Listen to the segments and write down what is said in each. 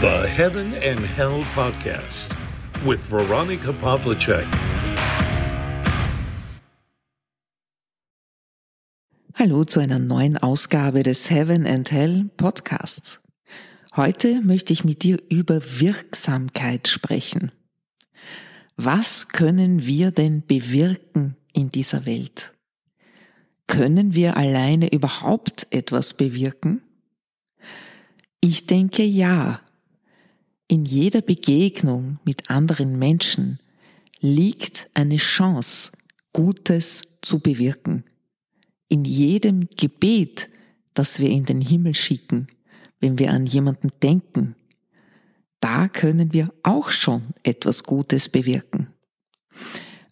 The Heaven and Hell Podcast with Veronica Pavlicek. Hallo zu einer neuen Ausgabe des Heaven and Hell Podcasts. Heute möchte ich mit dir über Wirksamkeit sprechen. Was können wir denn bewirken in dieser Welt? Können wir alleine überhaupt etwas bewirken? Ich denke ja. In jeder Begegnung mit anderen Menschen liegt eine Chance, Gutes zu bewirken. In jedem Gebet, das wir in den Himmel schicken, wenn wir an jemanden denken, da können wir auch schon etwas Gutes bewirken.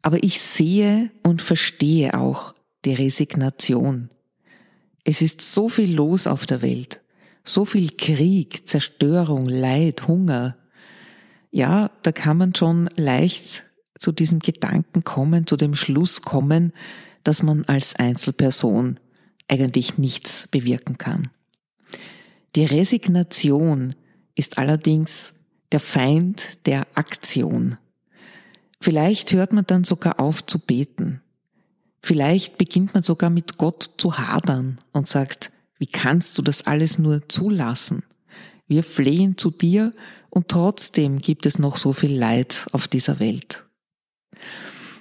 Aber ich sehe und verstehe auch, die Resignation. Es ist so viel los auf der Welt, so viel Krieg, Zerstörung, Leid, Hunger. Ja, da kann man schon leicht zu diesem Gedanken kommen, zu dem Schluss kommen, dass man als Einzelperson eigentlich nichts bewirken kann. Die Resignation ist allerdings der Feind der Aktion. Vielleicht hört man dann sogar auf zu beten. Vielleicht beginnt man sogar mit Gott zu hadern und sagt, wie kannst du das alles nur zulassen? Wir flehen zu dir und trotzdem gibt es noch so viel Leid auf dieser Welt.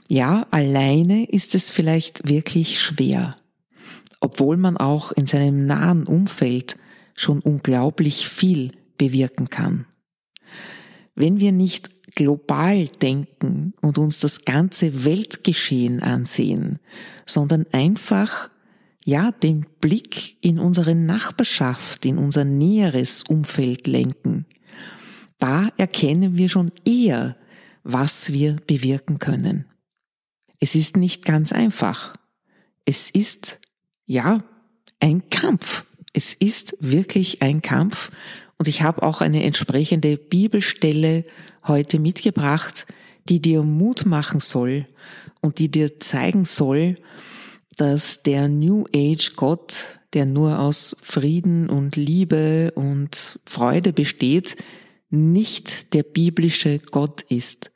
Ja, alleine ist es vielleicht wirklich schwer, obwohl man auch in seinem nahen Umfeld schon unglaublich viel bewirken kann. Wenn wir nicht global denken und uns das ganze Weltgeschehen ansehen, sondern einfach ja, den Blick in unsere Nachbarschaft, in unser näheres Umfeld lenken. Da erkennen wir schon eher, was wir bewirken können. Es ist nicht ganz einfach. Es ist, ja, ein Kampf. Es ist wirklich ein Kampf. Und ich habe auch eine entsprechende Bibelstelle heute mitgebracht, die dir Mut machen soll und die dir zeigen soll, dass der New Age Gott, der nur aus Frieden und Liebe und Freude besteht, nicht der biblische Gott ist,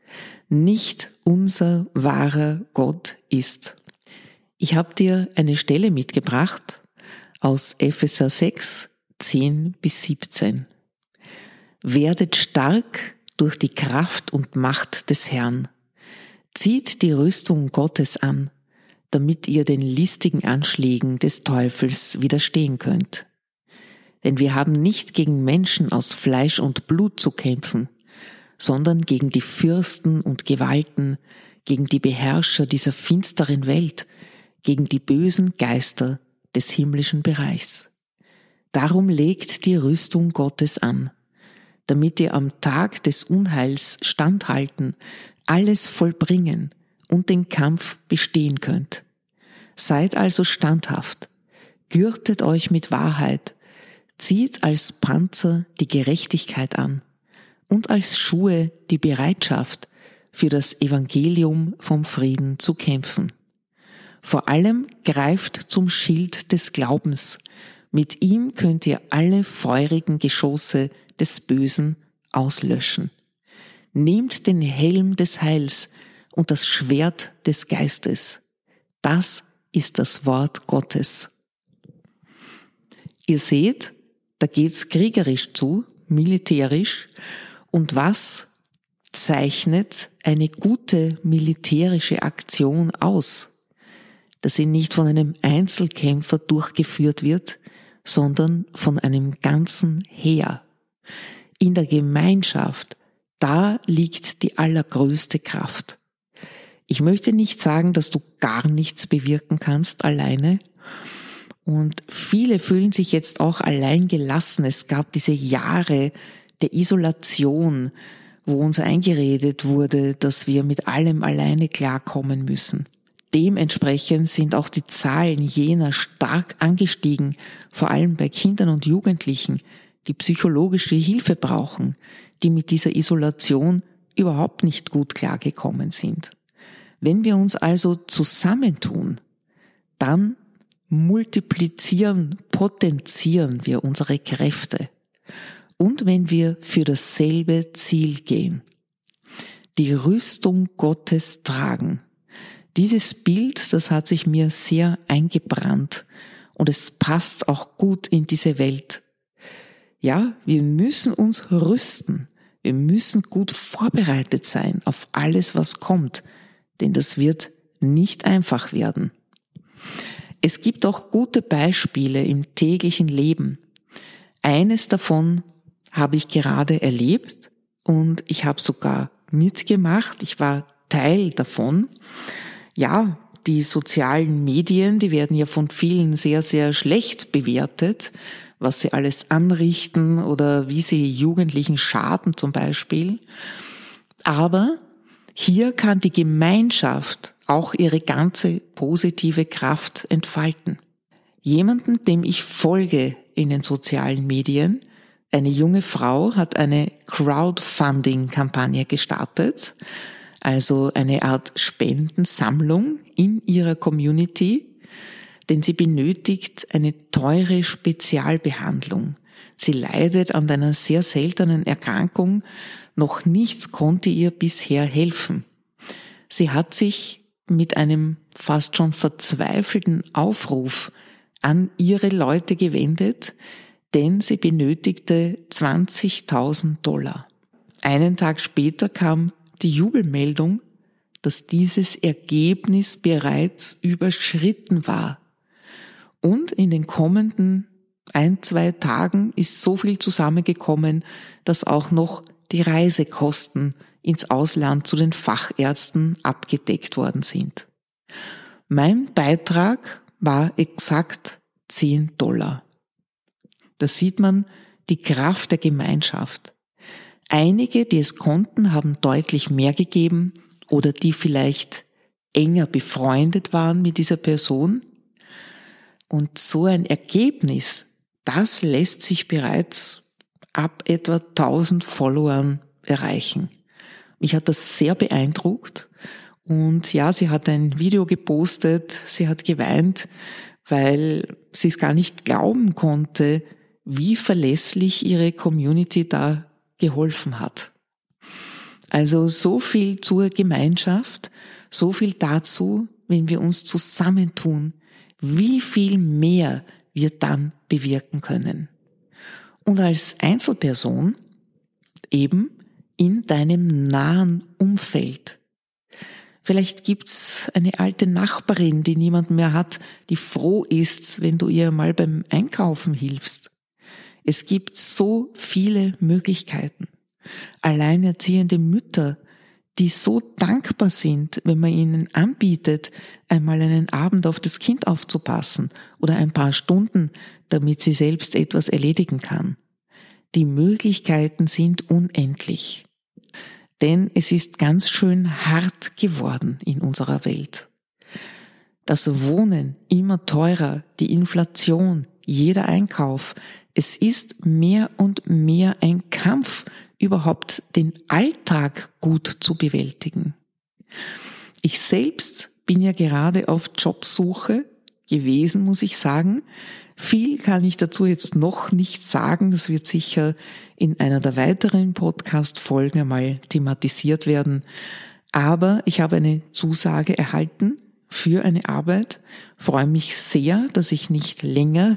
nicht unser wahrer Gott ist. Ich habe dir eine Stelle mitgebracht aus Epheser 6, 10 bis 17. Werdet stark durch die Kraft und Macht des Herrn. Zieht die Rüstung Gottes an, damit ihr den listigen Anschlägen des Teufels widerstehen könnt. Denn wir haben nicht gegen Menschen aus Fleisch und Blut zu kämpfen, sondern gegen die Fürsten und Gewalten, gegen die Beherrscher dieser finsteren Welt, gegen die bösen Geister des himmlischen Bereichs. Darum legt die Rüstung Gottes an damit ihr am Tag des Unheils standhalten, alles vollbringen und den Kampf bestehen könnt. Seid also standhaft, gürtet euch mit Wahrheit, zieht als Panzer die Gerechtigkeit an und als Schuhe die Bereitschaft, für das Evangelium vom Frieden zu kämpfen. Vor allem greift zum Schild des Glaubens. Mit ihm könnt ihr alle feurigen Geschosse des Bösen auslöschen. Nehmt den Helm des Heils und das Schwert des Geistes. Das ist das Wort Gottes. Ihr seht, da geht's kriegerisch zu, militärisch. Und was zeichnet eine gute militärische Aktion aus? Dass sie nicht von einem Einzelkämpfer durchgeführt wird, sondern von einem ganzen Heer in der Gemeinschaft, da liegt die allergrößte Kraft. Ich möchte nicht sagen, dass du gar nichts bewirken kannst alleine. Und viele fühlen sich jetzt auch allein gelassen. Es gab diese Jahre der Isolation, wo uns eingeredet wurde, dass wir mit allem alleine klarkommen müssen. Dementsprechend sind auch die Zahlen jener stark angestiegen, vor allem bei Kindern und Jugendlichen, die psychologische Hilfe brauchen, die mit dieser Isolation überhaupt nicht gut klargekommen sind. Wenn wir uns also zusammentun, dann multiplizieren, potenzieren wir unsere Kräfte. und wenn wir für dasselbe Ziel gehen. Die Rüstung Gottes tragen. Dieses Bild, das hat sich mir sehr eingebrannt und es passt auch gut in diese Welt. Ja, wir müssen uns rüsten. Wir müssen gut vorbereitet sein auf alles, was kommt, denn das wird nicht einfach werden. Es gibt auch gute Beispiele im täglichen Leben. Eines davon habe ich gerade erlebt und ich habe sogar mitgemacht. Ich war Teil davon. Ja, die sozialen Medien, die werden ja von vielen sehr, sehr schlecht bewertet, was sie alles anrichten oder wie sie Jugendlichen schaden zum Beispiel. Aber hier kann die Gemeinschaft auch ihre ganze positive Kraft entfalten. Jemanden, dem ich folge in den sozialen Medien, eine junge Frau hat eine Crowdfunding-Kampagne gestartet, also eine Art Spendensammlung in ihrer Community, denn sie benötigt eine teure Spezialbehandlung. Sie leidet an einer sehr seltenen Erkrankung, noch nichts konnte ihr bisher helfen. Sie hat sich mit einem fast schon verzweifelten Aufruf an ihre Leute gewendet, denn sie benötigte 20.000 Dollar. Einen Tag später kam die Jubelmeldung, dass dieses Ergebnis bereits überschritten war. Und in den kommenden ein, zwei Tagen ist so viel zusammengekommen, dass auch noch die Reisekosten ins Ausland zu den Fachärzten abgedeckt worden sind. Mein Beitrag war exakt 10 Dollar. Da sieht man die Kraft der Gemeinschaft. Einige, die es konnten, haben deutlich mehr gegeben oder die vielleicht enger befreundet waren mit dieser Person. Und so ein Ergebnis, das lässt sich bereits ab etwa 1000 Followern erreichen. Mich hat das sehr beeindruckt und ja, sie hat ein Video gepostet, sie hat geweint, weil sie es gar nicht glauben konnte, wie verlässlich ihre Community da geholfen hat. Also so viel zur Gemeinschaft, so viel dazu, wenn wir uns zusammentun, wie viel mehr wir dann bewirken können. Und als Einzelperson eben in deinem nahen Umfeld. Vielleicht gibt's eine alte Nachbarin, die niemand mehr hat, die froh ist, wenn du ihr mal beim Einkaufen hilfst. Es gibt so viele Möglichkeiten. Alleinerziehende Mütter, die so dankbar sind, wenn man ihnen anbietet, einmal einen Abend auf das Kind aufzupassen oder ein paar Stunden, damit sie selbst etwas erledigen kann. Die Möglichkeiten sind unendlich. Denn es ist ganz schön hart geworden in unserer Welt. Das Wohnen immer teurer, die Inflation, jeder Einkauf, es ist mehr und mehr ein Kampf, überhaupt den Alltag gut zu bewältigen. Ich selbst bin ja gerade auf Jobsuche gewesen, muss ich sagen. Viel kann ich dazu jetzt noch nicht sagen. Das wird sicher in einer der weiteren Podcast-Folgen einmal thematisiert werden. Aber ich habe eine Zusage erhalten für eine Arbeit. Freue mich sehr, dass ich nicht länger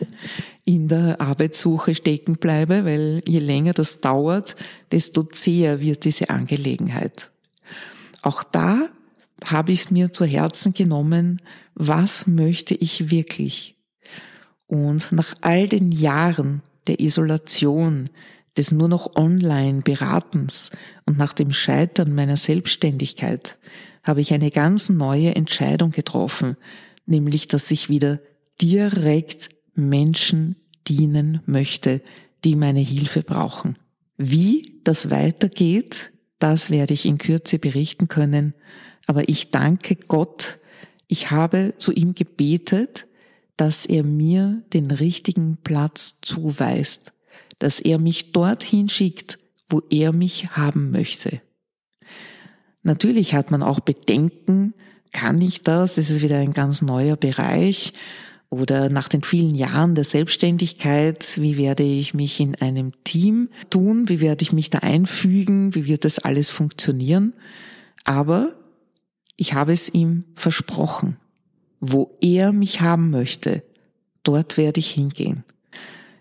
in der Arbeitssuche stecken bleibe, weil je länger das dauert, desto zäher wird diese Angelegenheit. Auch da habe ich es mir zu Herzen genommen, was möchte ich wirklich? Und nach all den Jahren der Isolation, des nur noch Online-Beratens und nach dem Scheitern meiner Selbstständigkeit habe ich eine ganz neue Entscheidung getroffen, nämlich dass ich wieder direkt Menschen dienen möchte, die meine Hilfe brauchen. Wie das weitergeht, das werde ich in Kürze berichten können, aber ich danke Gott, ich habe zu ihm gebetet, dass er mir den richtigen Platz zuweist, dass er mich dorthin schickt, wo er mich haben möchte. Natürlich hat man auch Bedenken, kann ich das? Das ist wieder ein ganz neuer Bereich. Oder nach den vielen Jahren der Selbstständigkeit, wie werde ich mich in einem Team tun? Wie werde ich mich da einfügen? Wie wird das alles funktionieren? Aber ich habe es ihm versprochen. Wo er mich haben möchte, dort werde ich hingehen.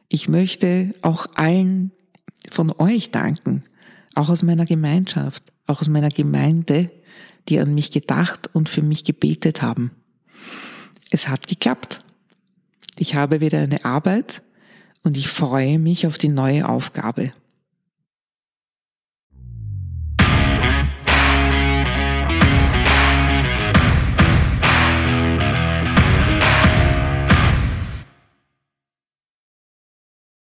Ich möchte auch allen von euch danken, auch aus meiner Gemeinschaft, auch aus meiner Gemeinde, die an mich gedacht und für mich gebetet haben. Es hat geklappt. Ich habe wieder eine Arbeit und ich freue mich auf die neue Aufgabe.